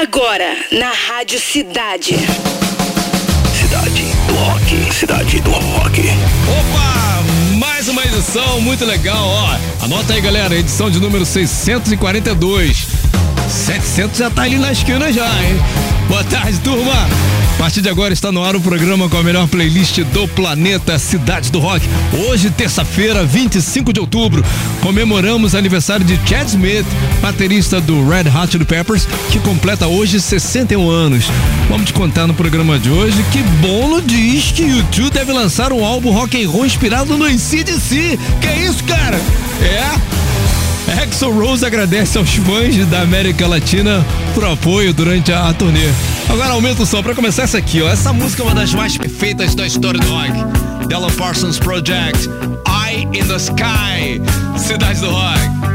Agora, na Rádio Cidade. Cidade do Rock. Cidade do Rock. Opa! Mais uma edição muito legal, ó. Anota aí, galera, edição de número 642. 700 já tá ali na esquina já, hein? Boa tarde, turma. A partir de agora está no ar o programa com a melhor playlist do planeta Cidade do Rock. Hoje, terça-feira, 25 de outubro, comemoramos aniversário de Chad Smith, baterista do Red Hot Chili Peppers, que completa hoje 61 anos. Vamos te contar no programa de hoje que Bono diz que o YouTube deve lançar um álbum rock and roll inspirado no ICDC. Que é isso, cara? É? Axel Rose agradece aos fãs da América Latina por apoio durante a, a turnê. Agora aumenta o som para começar essa aqui, ó. Essa música é uma das mais perfeitas da história do rock. Della Parsons Project, Eye in the Sky, Cidade do Rock.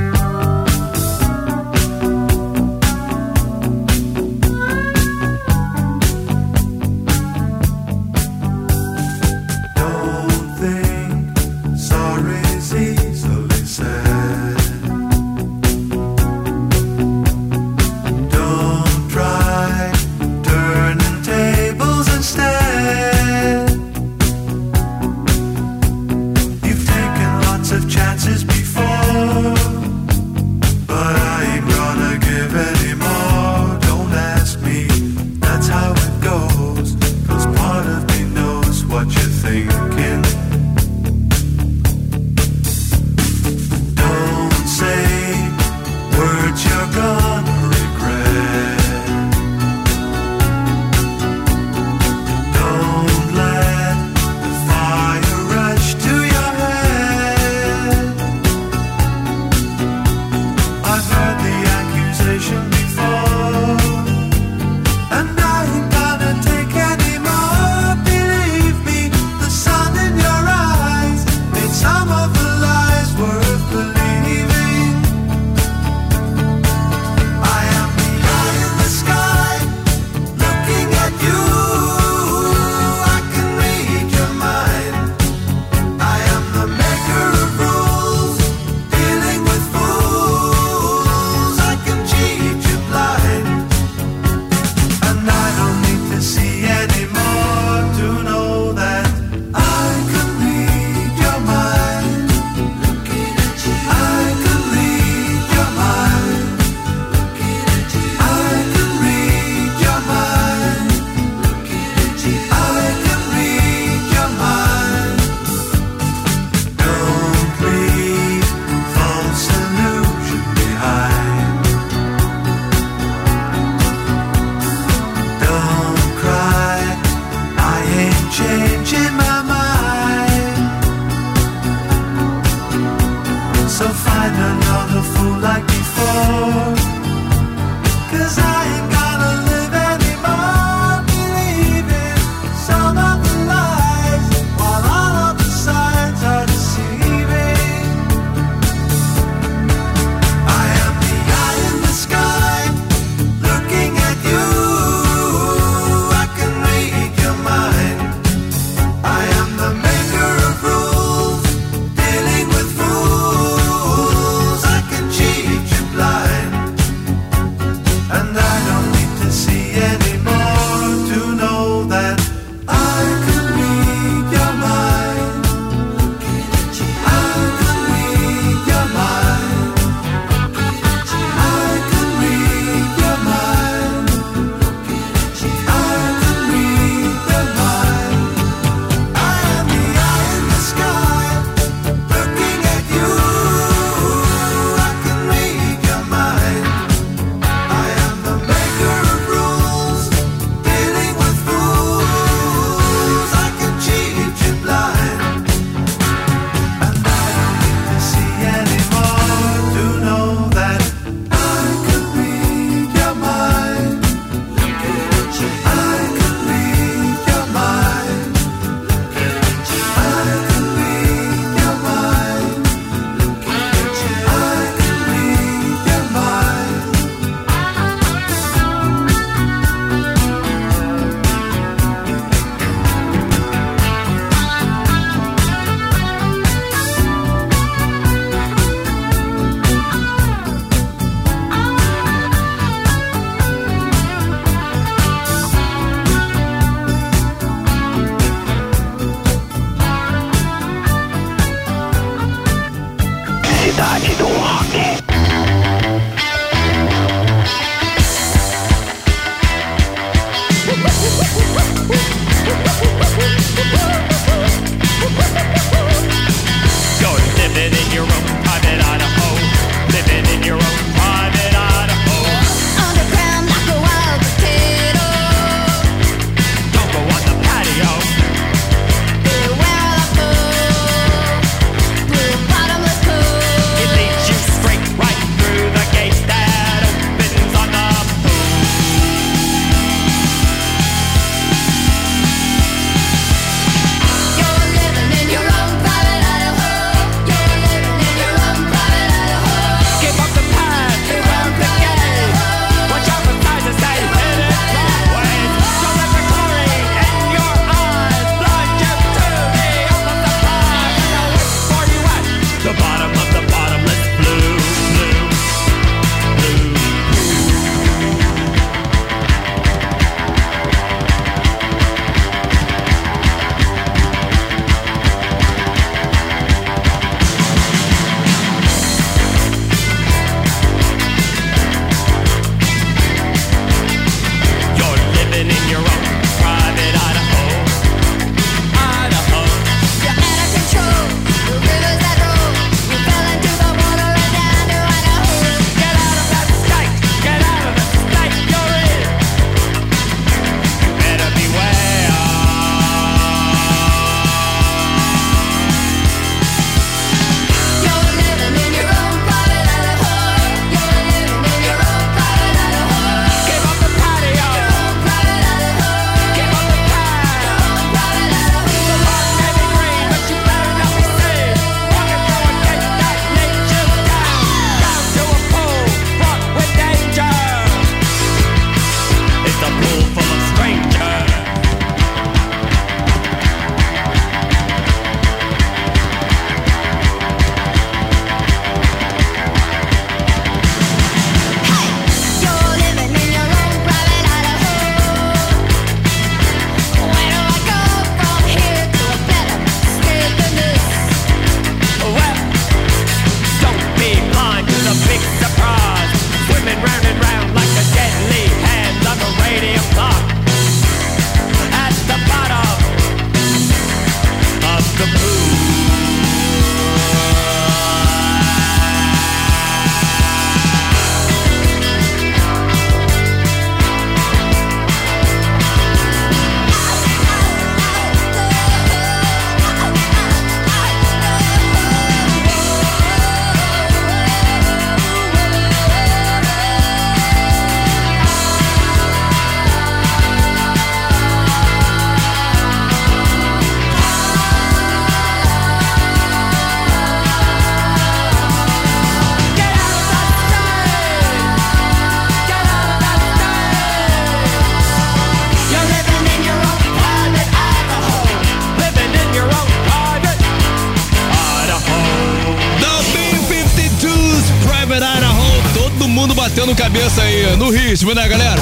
Cabeça aí no ritmo, né, galera?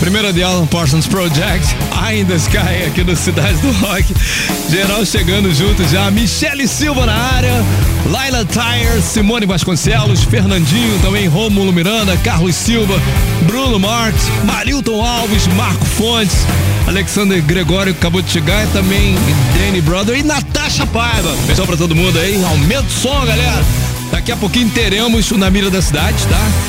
Primeira de Alan Parsons Project, ainda Sky aqui no Cidade do Rock. Geral chegando junto já. Michele Silva na área, Laila Tyre, Simone Vasconcelos, Fernandinho, também Rômulo Miranda, Carlos Silva, Bruno Marques, Marilton Alves, Marco Fontes, Alexander Gregório que acabou de chegar e também Danny Brother e Natasha Paiva. Pessoal pra todo mundo aí, aumenta o som, galera. Daqui a pouquinho teremos o Na Mira da Cidade, tá?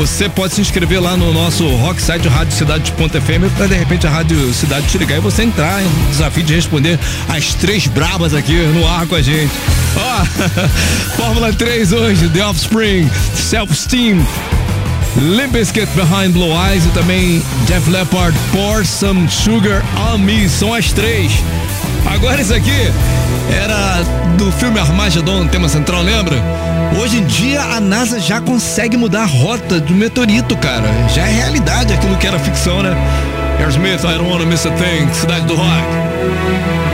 Você pode se inscrever lá no nosso rock site Rádio Cidade.fm para de repente a Rádio Cidade te ligar e você entrar em desafio de responder as três brabas aqui no ar com a gente. Ó, Fórmula 3 hoje, The Offspring, Self Esteem, Limp Bizkit Behind Blue Eyes e também Jeff Leppard, Pour Some Sugar on Me. São as três. Agora isso aqui era do filme Armageddon, tema central, lembra? Hoje em dia a NASA já consegue mudar a rota do meteorito, cara. Já é realidade aquilo que era ficção, né? Aerosmith, I don't wanna miss a thing, Cidade do Rock.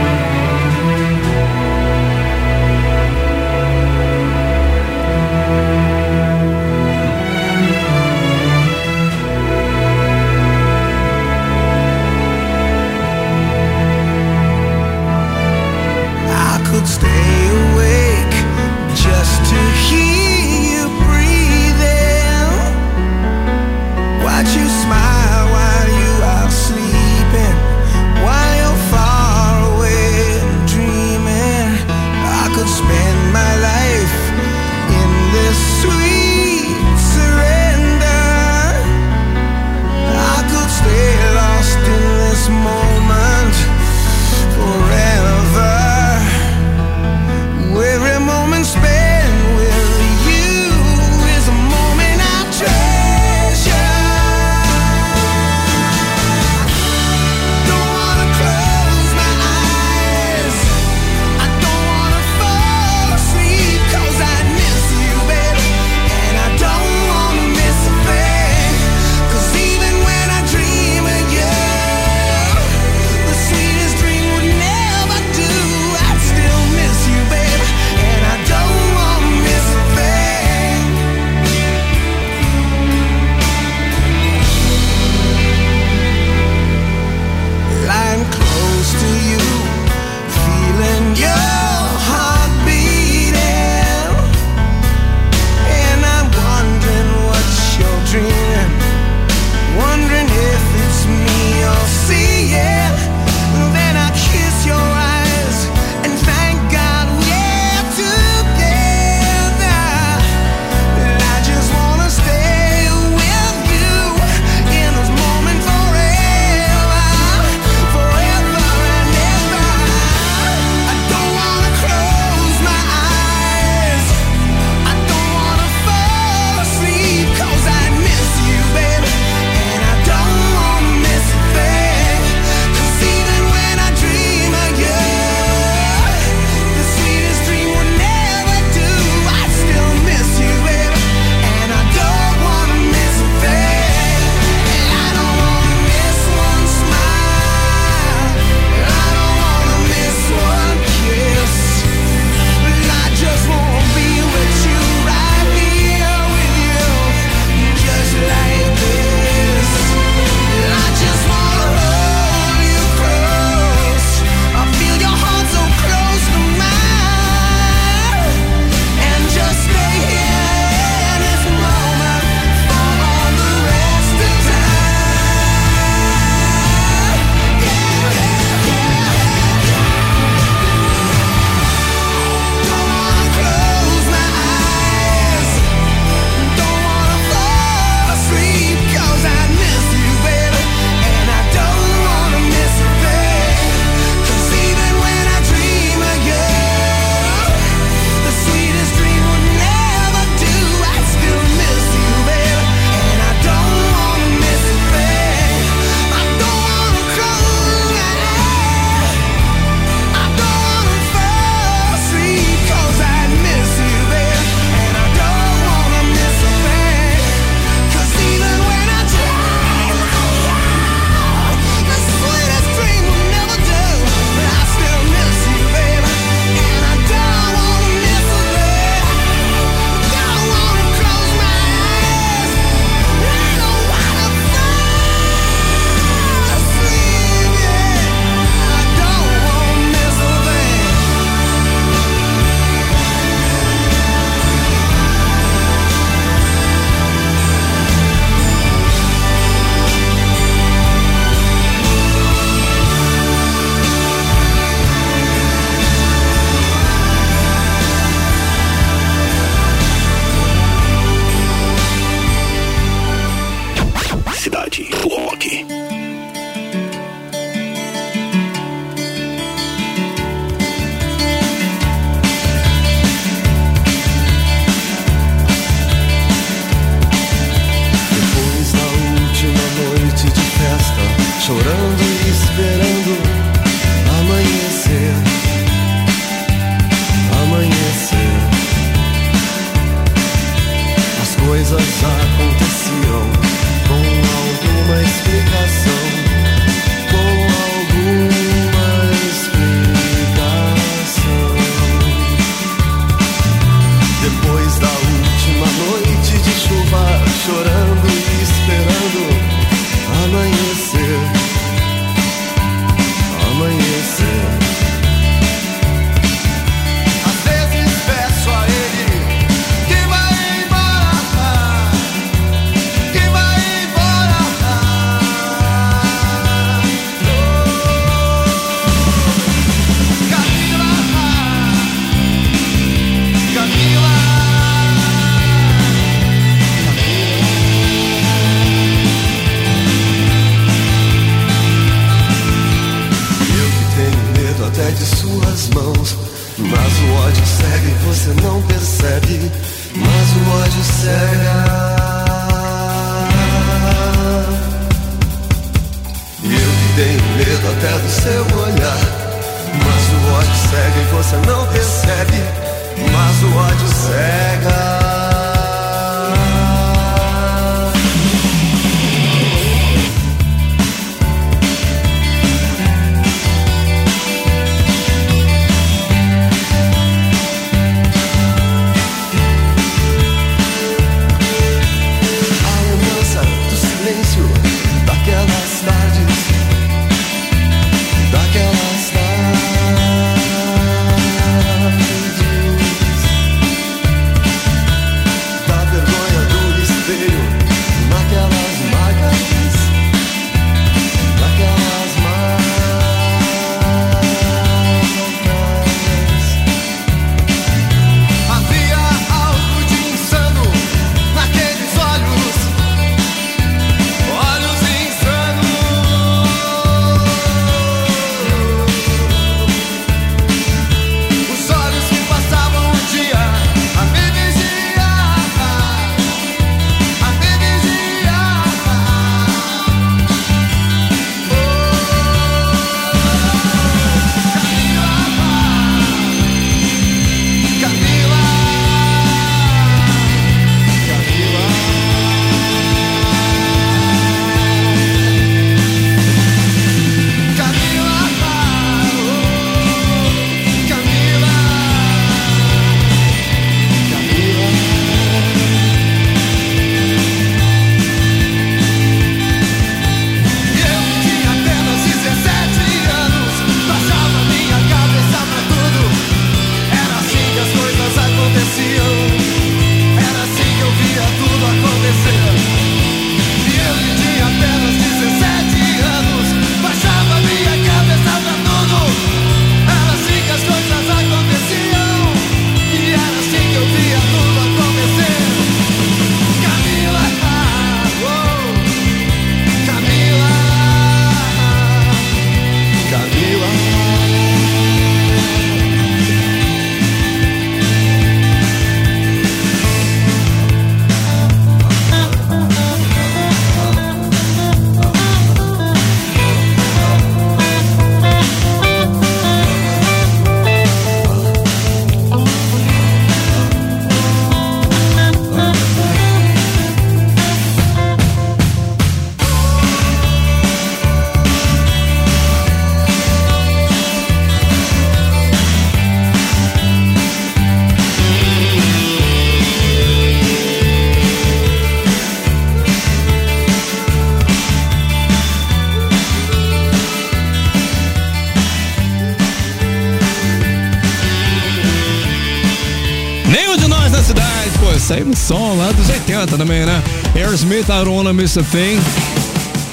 Saiu no som lá dos 80 também, né? Aerosmith, Arona, Mr. Thing.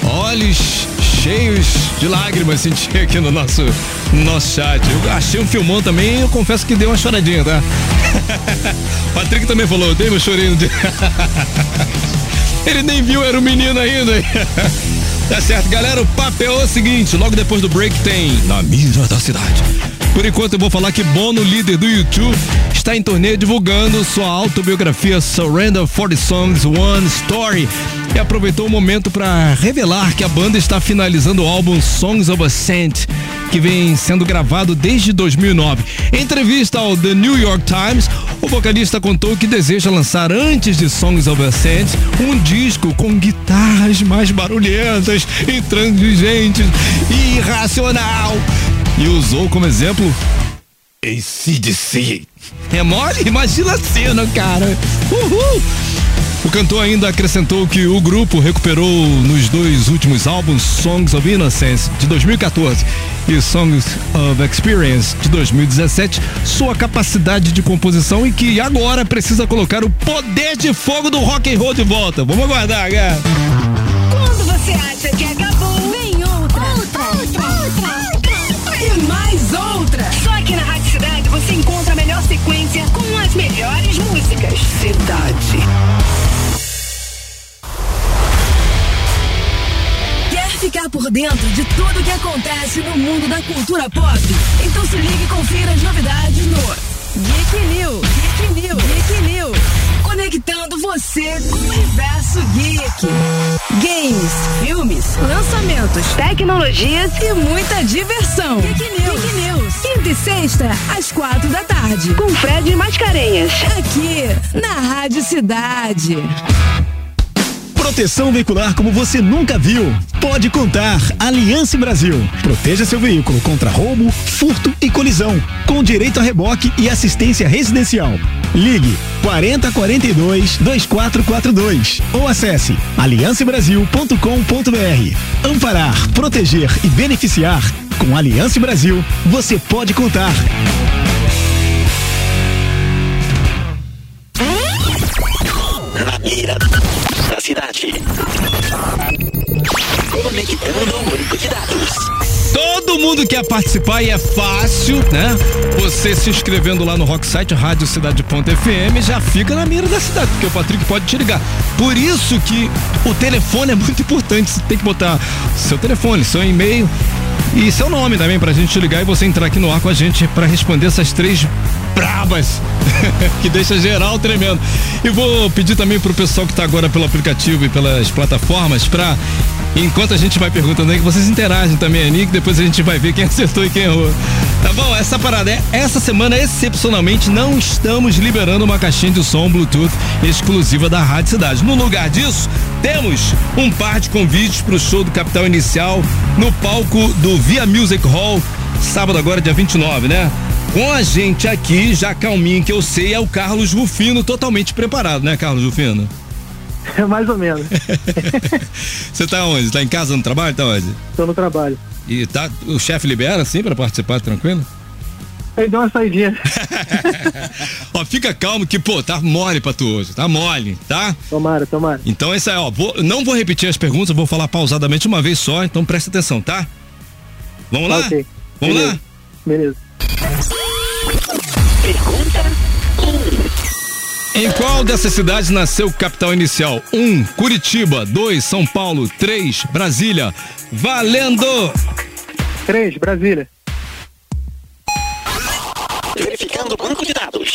Olhos cheios de lágrimas senti aqui no nosso, no nosso chat. Eu achei um filmão também e eu confesso que dei uma choradinha, tá? Patrick também falou, eu dei meu chorinho de... Ele nem viu, era um menino ainda. tá certo, galera. O papel é o seguinte: logo depois do break tem Na Mira da Cidade. Por enquanto eu vou falar que Bono, líder do YouTube, está em turnê divulgando sua autobiografia Surrender 40 Songs One Story e aproveitou o momento para revelar que a banda está finalizando o álbum Songs of Ascent, que vem sendo gravado desde 2009. Em entrevista ao The New York Times, o vocalista contou que deseja lançar antes de Songs of Ascent um disco com guitarras mais barulhentas, intransigentes e irracional. E usou como exemplo ACDC. É mole? Imagina a cena, cara. Uhul! O cantor ainda acrescentou que o grupo recuperou nos dois últimos álbuns Songs of Innocence de 2014 e Songs of Experience de 2017 sua capacidade de composição e que agora precisa colocar o poder de fogo do rock and roll de volta. Vamos aguardar, cara. Quando você acha que acabou, a melhor sequência com as melhores músicas. Cidade. Quer ficar por dentro de tudo que acontece no mundo da cultura pop? Então se ligue e confira as novidades no universo geek. Games, filmes, lançamentos, tecnologias e muita diversão. Geek News. Geek News. Quinta e sexta, às quatro da tarde. Com Fred Mascarenhas. Aqui, na Rádio Cidade. Proteção veicular como você nunca viu. Pode contar. Aliança Brasil. Proteja seu veículo contra roubo, furto e colisão. Com direito a reboque e assistência residencial. Ligue 40 42 2442 ou acesse aliancebrasil.com.br. Amparar, proteger e beneficiar. Com Aliança Brasil, você pode contar. O de dados. Todo mundo quer participar e é fácil, né? Você se inscrevendo lá no Rocksite Radiocidade.fm já fica na mira da cidade, porque o Patrick pode te ligar. Por isso que o telefone é muito importante. Você tem que botar seu telefone, seu e-mail e seu nome também pra gente te ligar e você entrar aqui no ar com a gente pra responder essas três brabas que deixa geral tremendo. E vou pedir também pro pessoal que tá agora pelo aplicativo e pelas plataformas pra Enquanto a gente vai perguntando aí, que vocês interagem também, Nick, depois a gente vai ver quem acertou e quem errou. Tá bom? Essa parada é. Essa semana, excepcionalmente, não estamos liberando uma caixinha de som Bluetooth exclusiva da Rádio Cidade. No lugar disso, temos um par de convites para o show do Capital Inicial no palco do Via Music Hall, sábado agora, dia 29, né? Com a gente aqui, já calminho que eu sei, é o Carlos Rufino, totalmente preparado, né, Carlos Rufino? Mais ou menos. Você tá onde? Tá em casa no trabalho? Tá onde? Tô no trabalho. E tá, o chefe libera assim pra participar tranquilo? Aí deu uma saidinha. ó, fica calmo que, pô, tá mole pra tu hoje, tá mole, tá? Tomara, tomara. Então essa é, ó, vou- não vou repetir as perguntas, vou falar pausadamente uma vez só, então presta atenção, tá? Vamos lá? Ok. Vamos Beleza. lá? Beleza. Em qual dessas cidades nasceu o capital inicial? 1. Um, Curitiba. 2. São Paulo. 3. Brasília. Valendo! Três, Brasília. Verificando o banco de dados.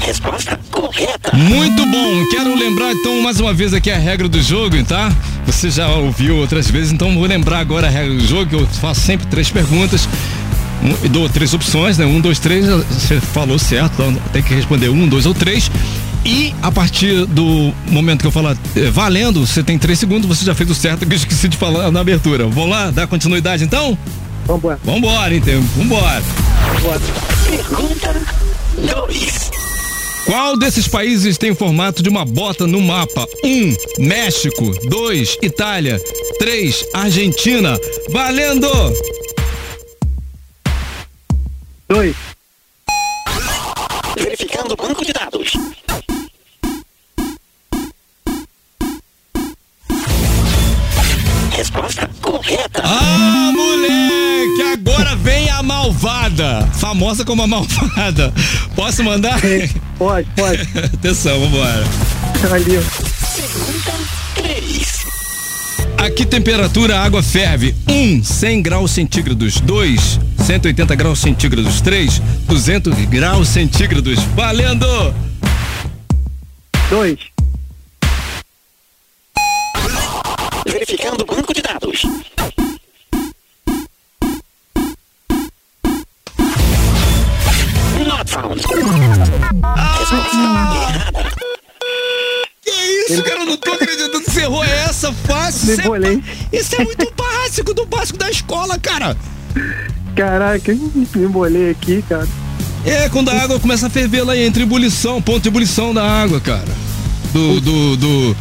Resposta correta. Muito bom. Quero lembrar então mais uma vez aqui a regra do jogo, tá? Você já ouviu outras vezes, então vou lembrar agora a regra do jogo, que eu faço sempre três perguntas. Um, e dou três opções, né? Um, dois, três, você falou certo, então tem que responder um, dois ou três. E a partir do momento que eu falar eh, valendo, você tem três segundos, você já fez o certo que eu esqueci de falar na abertura. Vamos lá, dar continuidade então? Vambora. Vambora, então. Vambora. Pergunta 2. Qual desses países tem o formato de uma bota no mapa? 1. Um, México. 2. Itália. 3. Argentina. Valendo! Dois. Verificando o banco de dados. Resposta correta. Ah, moleque! Agora vem a malvada. Famosa como a malvada. Posso mandar? Pode, pode. Atenção, vambora. Valeu. Pergunta 3. A que temperatura a água ferve? 1, um, 100 graus centígrados. 2, 180 graus centígrados. 3, 200 graus centígrados. Valendo! Dois. Verificando o banco de dados. Not found. Resposta errada. Que isso, cara? Essa fácil. Isso é, é muito básico do básico da escola, cara. Caraca, me embolei aqui, cara. É, quando a água começa a ferver lá entre ebulição, ponto de ebulição da água, cara. Do, do, do,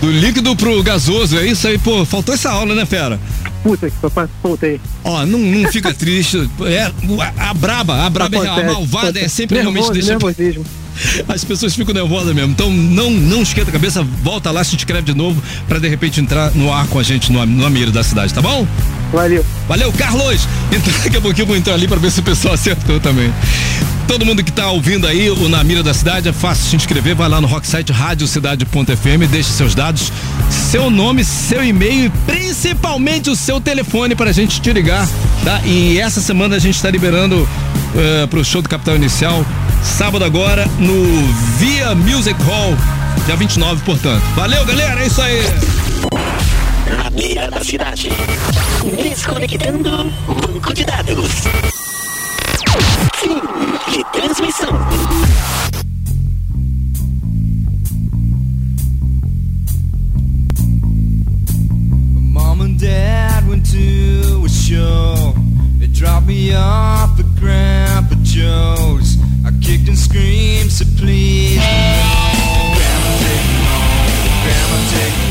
do líquido pro gasoso, é isso aí, pô. Faltou essa aula, né, fera? Puta que papai, voltei. Ó, não, não fica triste. É, a, a braba, a braba é a malvada, é sempre realmente deixa. nervosismo. As pessoas ficam nervosas mesmo. Então não, não esquenta a cabeça, volta lá, se inscreve de novo pra de repente entrar no ar com a gente no, no Amiro da cidade, tá bom? Valeu. Valeu, Carlos! Então, daqui a pouquinho eu vou entrar ali pra ver se o pessoal acertou também. Todo mundo que tá ouvindo aí o Na Mira da Cidade, é fácil se inscrever, vai lá no rocksite radiocidade.fm, deixe seus dados, seu nome, seu e-mail e principalmente o seu telefone pra gente te ligar, tá? E essa semana a gente tá liberando uh, pro show do Capital Inicial, sábado agora, no Via Music Hall, dia 29, portanto. Valeu, galera, é isso aí! Na mira da cidade. Desconectando banco de dados. Fim de transmissão. Mom and dad went to a show. They dropped me off at Grandpa Joe's. Kicked and screamed, said please. Grandma take me home. Grandma take me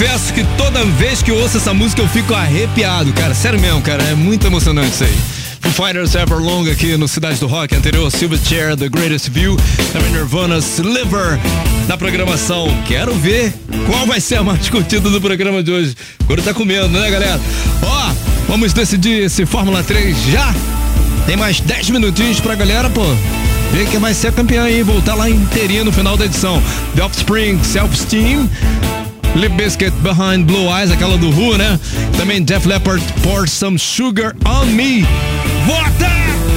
confesso que toda vez que eu ouço essa música eu fico arrepiado, cara. Sério mesmo, cara. É muito emocionante isso aí. Foo Fighters Everlong aqui no Cidade do Rock, anterior Silverchair, The Greatest View, também Nirvana, Sliver na programação. Quero ver qual vai ser a mais curtida do programa de hoje. Agora tá comendo, né, galera? Ó, vamos decidir esse Fórmula 3 já? Tem mais 10 minutinhos pra galera, pô. Ver quem vai ser campeão aí, voltar lá inteirinho no final da edição. The Offspring, Self-Esteem, Lip Biscuit Behind Blue Eyes, aquela do Who, né? Também Def Leppard Pour Some Sugar on Me. Vota!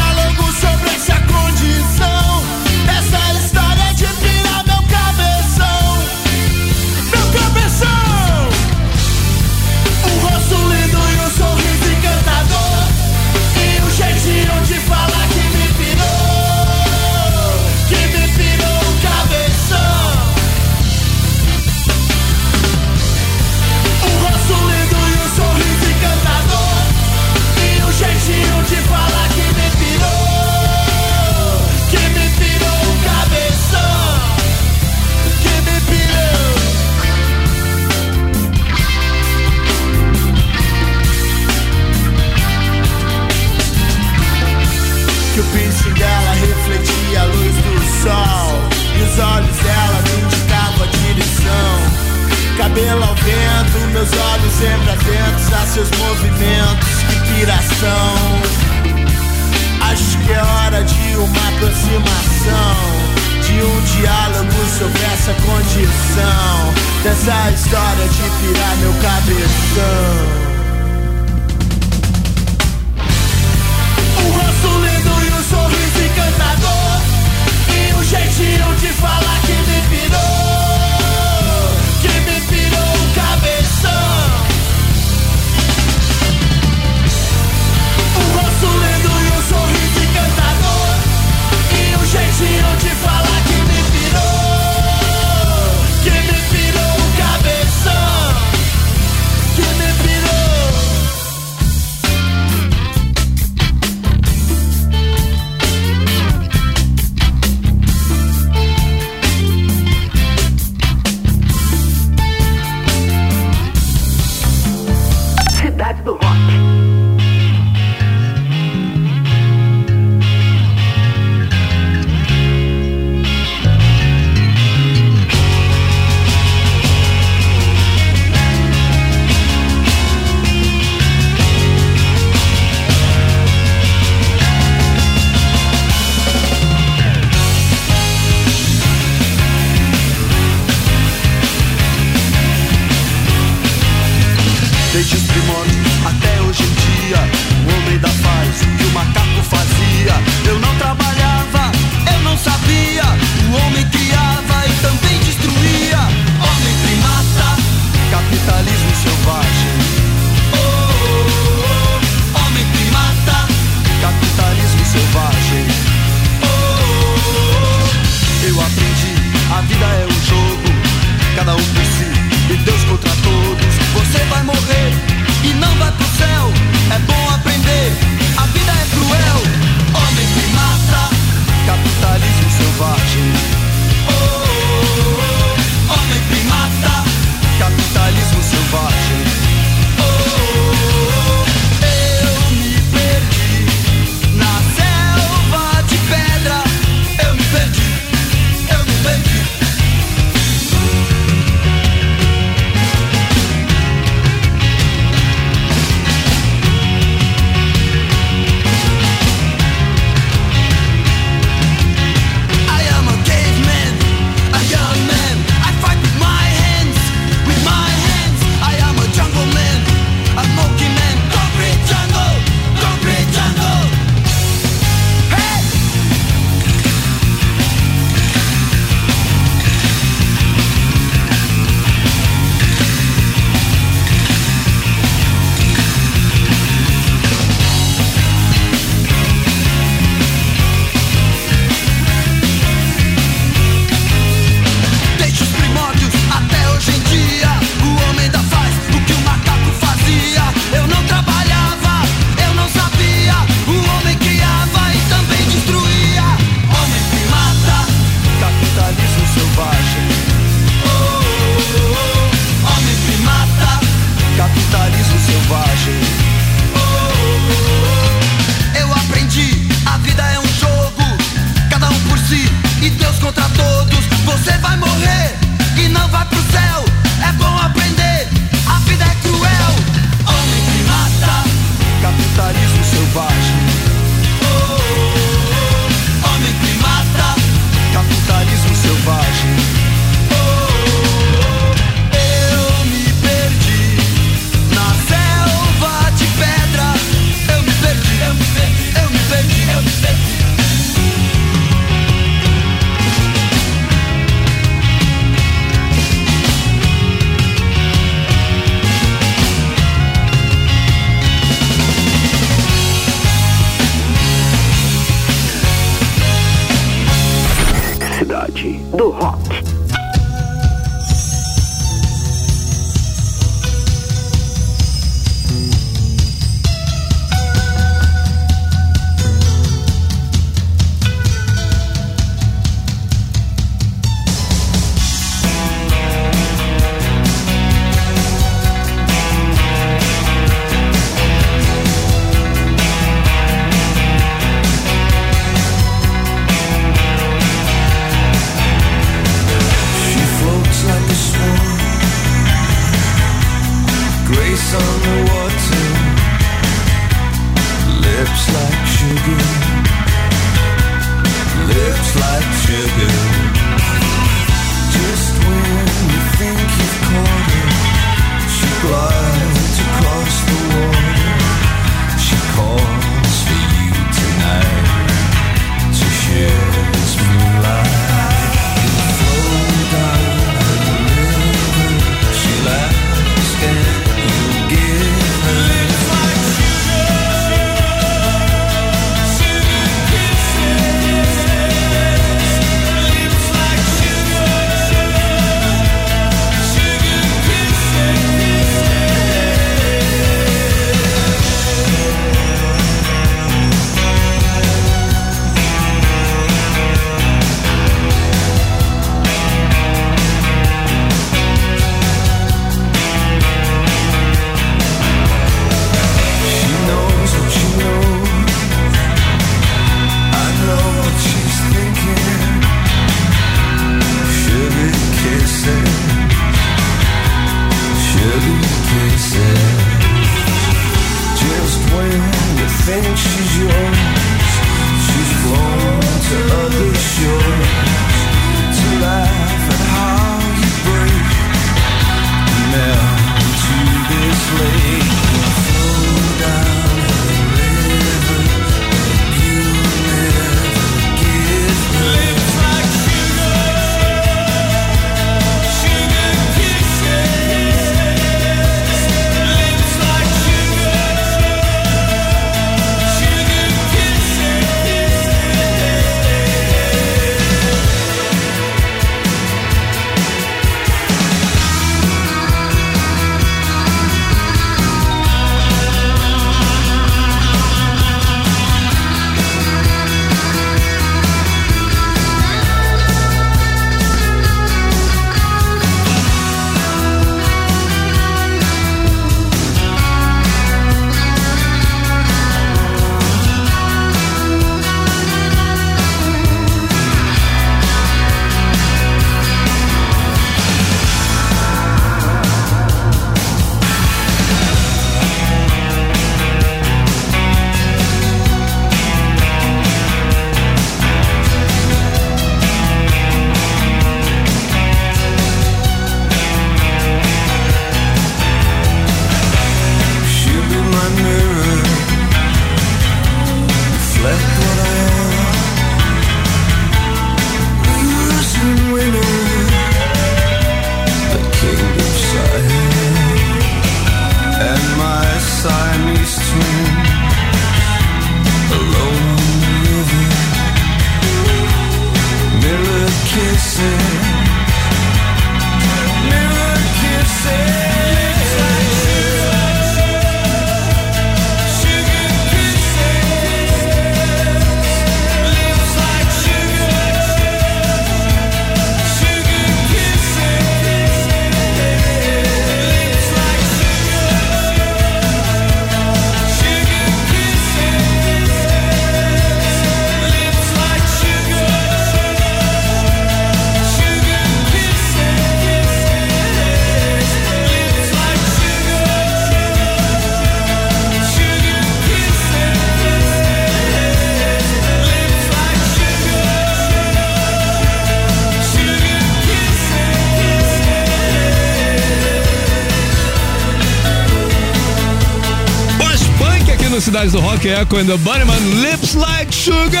Echo and the Bunnyman Lips Like Sugar.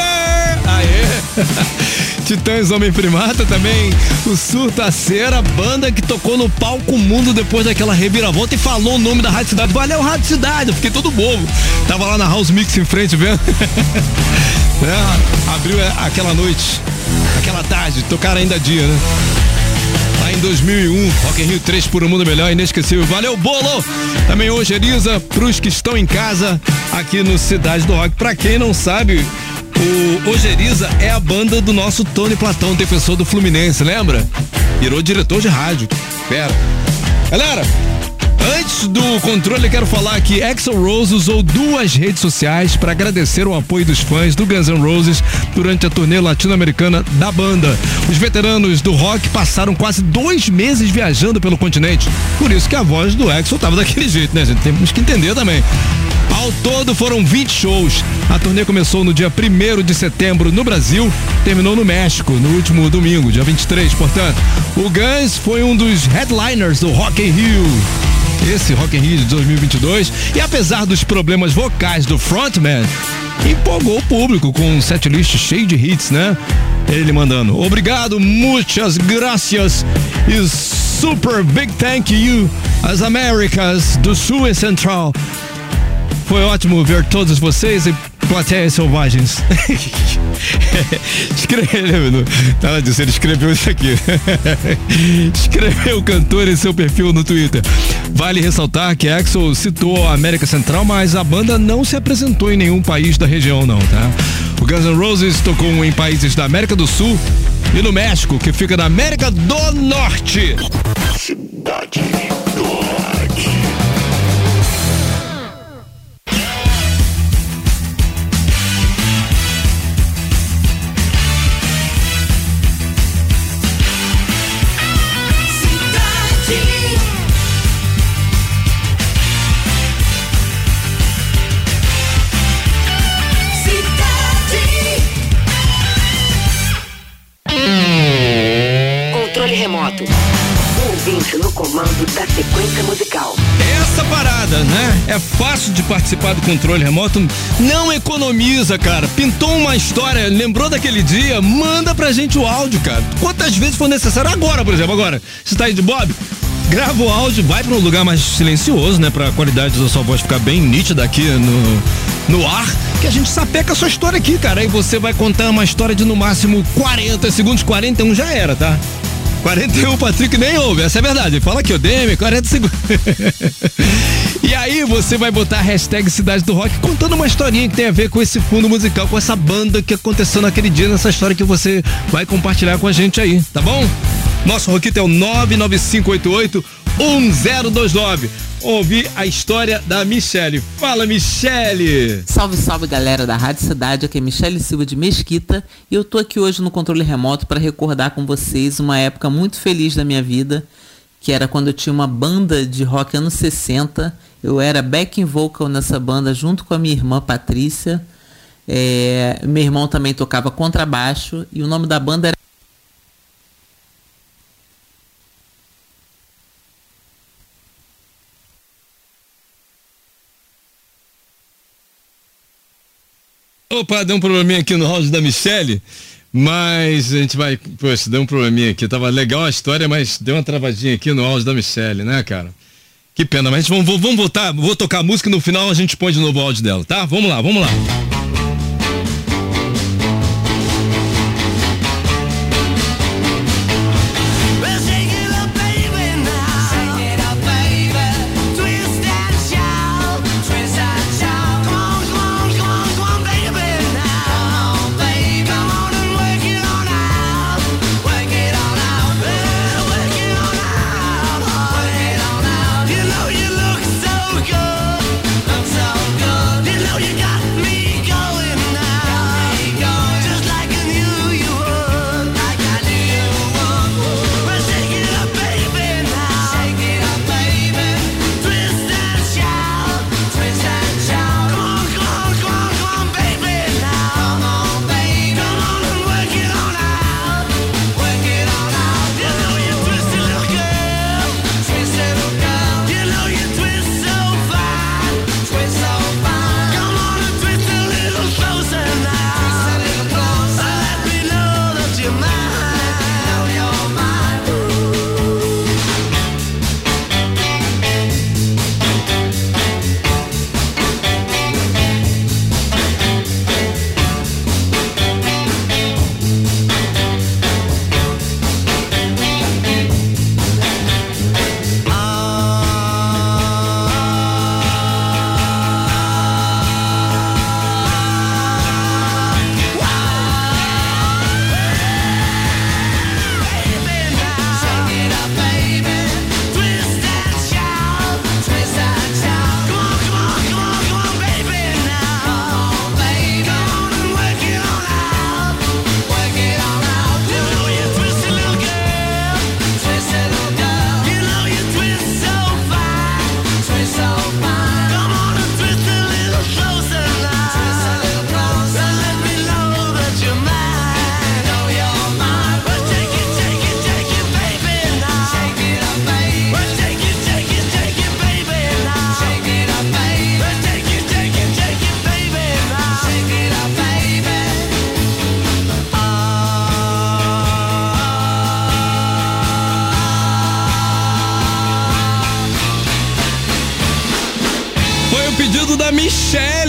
Aê! Titãs Homem Primata também, o Surtaceira, banda que tocou no palco mundo depois daquela reviravolta e falou o nome da Rádio Cidade. Valeu, Rádio Cidade, eu fiquei todo bobo. Tava lá na House Mix em frente vendo. É, abriu é, aquela noite, aquela tarde, tocaram ainda dia, né? Em 2001, Rock in Rio 3 por um mundo melhor, inesquecível. Valeu, bolo! Também hoje, Elisa, pros que estão em casa, aqui no Cidade do Rock. Pra quem não sabe, o Ojeriza é a banda do nosso Tony Platão, defensor do Fluminense, lembra? Virou diretor de rádio. Pera. Galera, Antes do controle, quero falar que Axel Rose usou duas redes sociais para agradecer o apoio dos fãs do Guns N' Roses durante a turnê latino-americana da banda. Os veteranos do rock passaram quase dois meses viajando pelo continente. Por isso que a voz do Axel tava daquele jeito, né, gente? Temos que entender também. Ao todo foram 20 shows. A turnê começou no dia 1 de setembro no Brasil, terminou no México no último domingo, dia 23, portanto. O Guns foi um dos headliners do Rock in Rio. Esse Rock in Rio de 2022, e apesar dos problemas vocais do frontman, empolgou o público com um setlist cheio de hits, né? Ele mandando, obrigado, muitas gracias e super big thank you às Américas do Sul e Central. Foi ótimo ver todos vocês e plateias selvagens. Escreveu, ela disse, ele escreveu isso aqui. Escreveu o cantor em seu perfil no Twitter. Vale ressaltar que Axel citou a América Central, mas a banda não se apresentou em nenhum país da região, não, tá? O Guns N' Roses tocou em países da América do Sul e no México, que fica na América do Norte. Cidade Controle remoto. Ouvinte no comando da sequência musical. Essa parada, né? É fácil de participar do controle remoto, não economiza, cara. Pintou uma história, lembrou daquele dia, manda pra gente o áudio, cara. Quantas vezes for necessário. Agora, por exemplo, agora. Você tá aí de Bob? Grava o áudio, vai pra um lugar mais silencioso, né? Pra qualidade da sua voz ficar bem nítida aqui no, no ar. Que a gente sapeca a sua história aqui, cara. Aí você vai contar uma história de no máximo 40 segundos, 41 já era, tá? 41 o Patrick nem ouve, essa é verdade. Fala aqui, o DM, 40 segundos. e aí você vai botar a hashtag Cidade do Rock contando uma historinha que tem a ver com esse fundo musical, com essa banda que aconteceu naquele dia, nessa história que você vai compartilhar com a gente aí, tá bom? Nosso Roquito é o 99588 1029. Ouvir a história da Michele. Fala, Michele! Salve, salve galera da Rádio Cidade, aqui é Michele Silva de Mesquita e eu tô aqui hoje no controle remoto para recordar com vocês uma época muito feliz da minha vida, que era quando eu tinha uma banda de rock anos 60. Eu era backing vocal nessa banda junto com a minha irmã Patrícia. É, meu irmão também tocava contrabaixo e o nome da banda era Opa, deu um probleminha aqui no áudio da Michele, mas a gente vai. Poxa, deu um probleminha aqui. Tava legal a história, mas deu uma travadinha aqui no áudio da Michele, né, cara? Que pena, mas vamos, vamos voltar. Vou tocar a música e no final a gente põe de novo o áudio dela, tá? Vamos lá, vamos lá.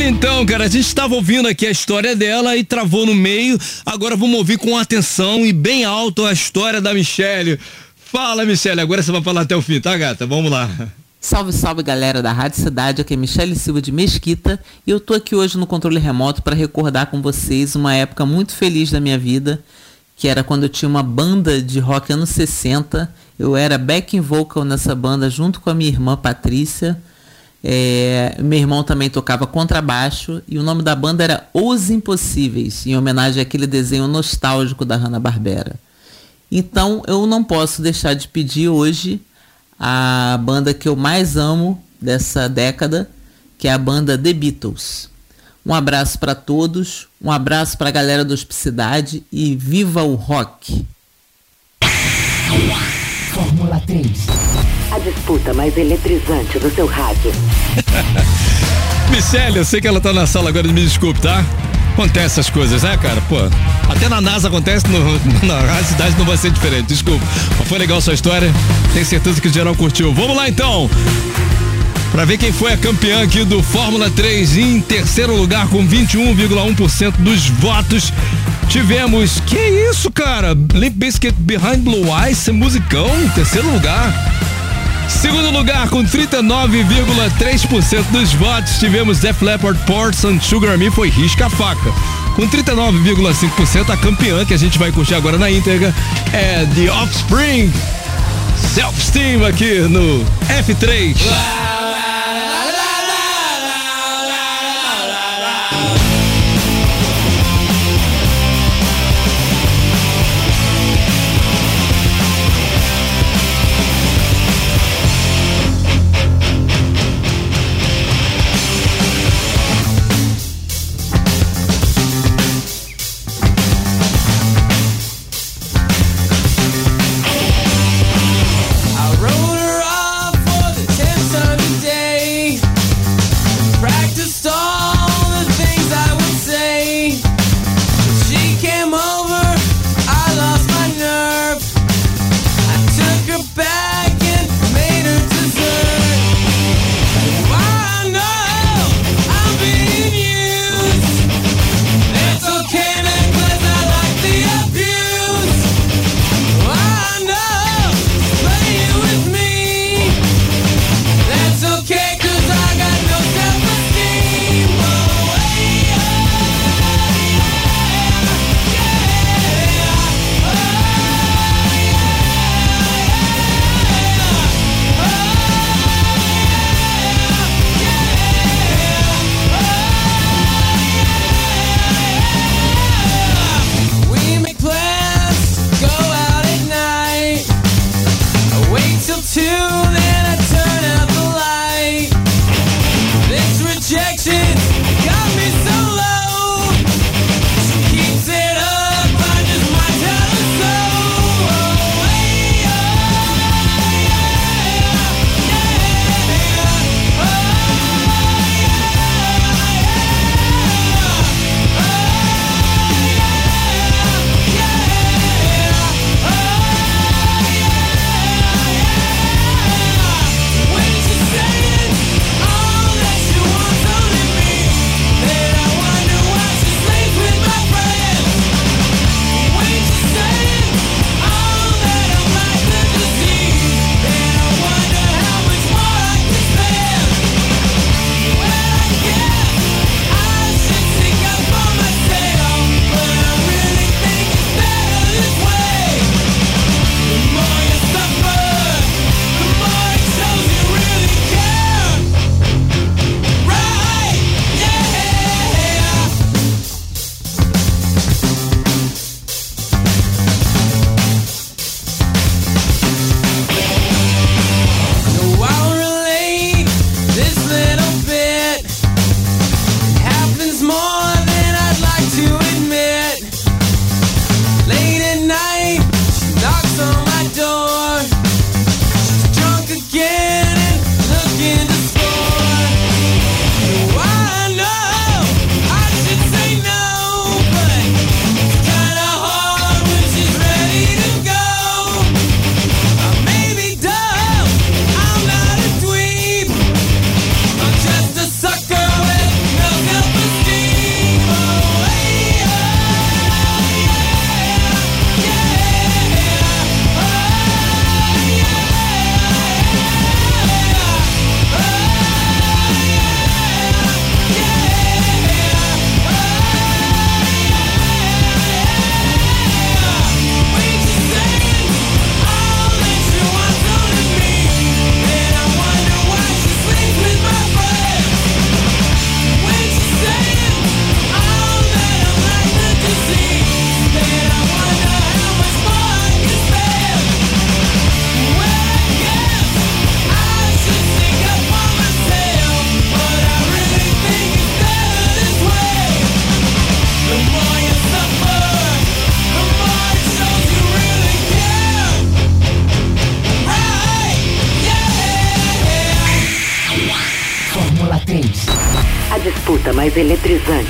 Então, cara. A gente estava ouvindo aqui a história dela e travou no meio. Agora vamos ouvir com atenção e bem alto a história da Michelle. Fala, Michelle. Agora você vai falar até o fim, tá, gata? Vamos lá. Salve, salve galera da Rádio Cidade, aqui é Michele Silva de Mesquita e eu tô aqui hoje no controle remoto para recordar com vocês uma época muito feliz da minha vida, que era quando eu tinha uma banda de rock anos 60. Eu era backing vocal nessa banda junto com a minha irmã Patrícia. É, meu irmão também tocava contrabaixo e o nome da banda era Os Impossíveis, em homenagem àquele desenho nostálgico da Hanna-Barbera. Então eu não posso deixar de pedir hoje a banda que eu mais amo dessa década, que é a banda The Beatles. Um abraço para todos, um abraço para a galera do Hospicidade e viva o rock! Fórmula 3. Disputa mais eletrizante do seu rádio. Michelle, eu sei que ela tá na sala agora, me desculpe, tá? Acontece essas coisas, né, cara? Pô, até na NASA acontece, no, na cidade não vai ser diferente, desculpa. Mas foi legal sua história, tenho certeza que o geral curtiu. Vamos lá então! Pra ver quem foi a campeã aqui do Fórmula 3 em terceiro lugar com 21,1% dos votos. Tivemos, que isso, cara? Limp Bizkit Behind Blue Eyes, musicão, em terceiro lugar. Segundo lugar, com 39,3% dos votos, tivemos Def Leppard, Portson, Sugar Me foi risca faca. Com 39,5%, a campeã que a gente vai curtir agora na íntegra é The Offspring. Self-Steam aqui no F3. I wrote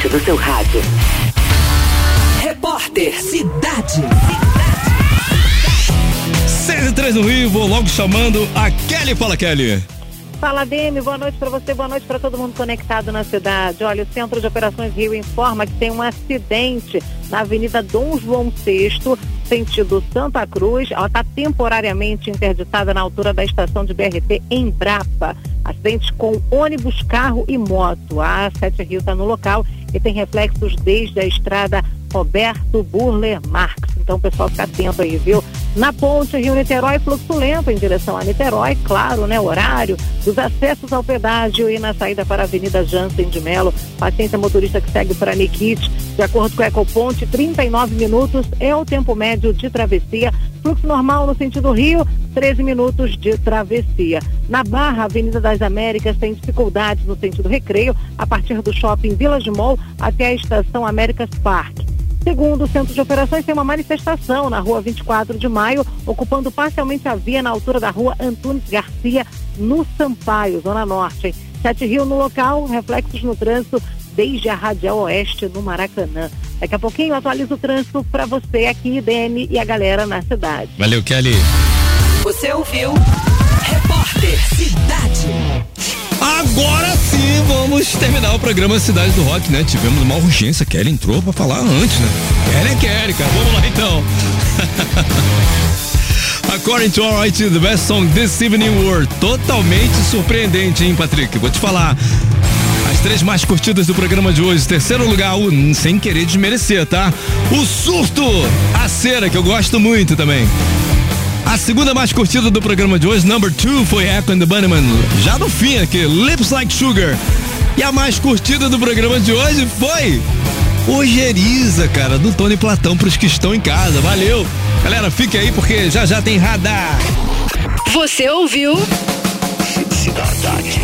do seu rádio. Repórter Cidade. 6 e 3 no Rio, vou logo chamando a Kelly. Fala, Kelly. Fala, Demi. Boa noite para você, boa noite para todo mundo conectado na cidade. Olha, o Centro de Operações Rio informa que tem um acidente na Avenida Dom João VI, sentido Santa Cruz. Ela está temporariamente interditada na altura da estação de BRT em Brapa. Acidente com ônibus, carro e moto. A Sete Rio está no local e tem reflexos desde a estrada Roberto Burler Marx. Então, pessoal, fica atento aí, viu? Na ponte Rio-Niterói, fluxo lento em direção a Niterói, claro, né? Horário dos acessos ao pedágio e na saída para a Avenida Jansen de Melo. Paciência motorista que segue para Nikit. De acordo com o Ecoponte, 39 minutos é o tempo médio de travessia. Fluxo normal no sentido Rio, 13 minutos de travessia. Na Barra, Avenida das Américas tem dificuldades no sentido recreio, a partir do shopping Village Mall até a estação Américas Park. Segundo o Centro de Operações, tem uma manifestação na rua 24 de maio, ocupando parcialmente a via na altura da rua Antunes Garcia, no Sampaio, Zona Norte. Sete Rio no local, reflexos no trânsito desde a Radial Oeste, no Maracanã. Daqui a pouquinho eu atualizo o trânsito para você aqui, Dene, e a galera na cidade. Valeu, Kelly. Você ouviu? Repórter Cidade. Agora sim, vamos terminar o programa Cidade do Rock, né? Tivemos uma urgência. Kelly entrou pra falar antes, né? Kelly é Kelly, cara. Vamos lá então. According to Alright, the best song this evening were totalmente surpreendente, hein, Patrick? Vou te falar. As três mais curtidas do programa de hoje. Terceiro lugar, o, sem querer desmerecer, tá? O Surto, a cera, que eu gosto muito também. A segunda mais curtida do programa de hoje, number two, foi Echo and the Bunnyman. Já no fim aqui, Lips Like Sugar. E a mais curtida do programa de hoje foi Ojeriza, cara, do Tony Platão pros que estão em casa. Valeu! Galera, fique aí porque já já tem radar. Você ouviu? Cidade.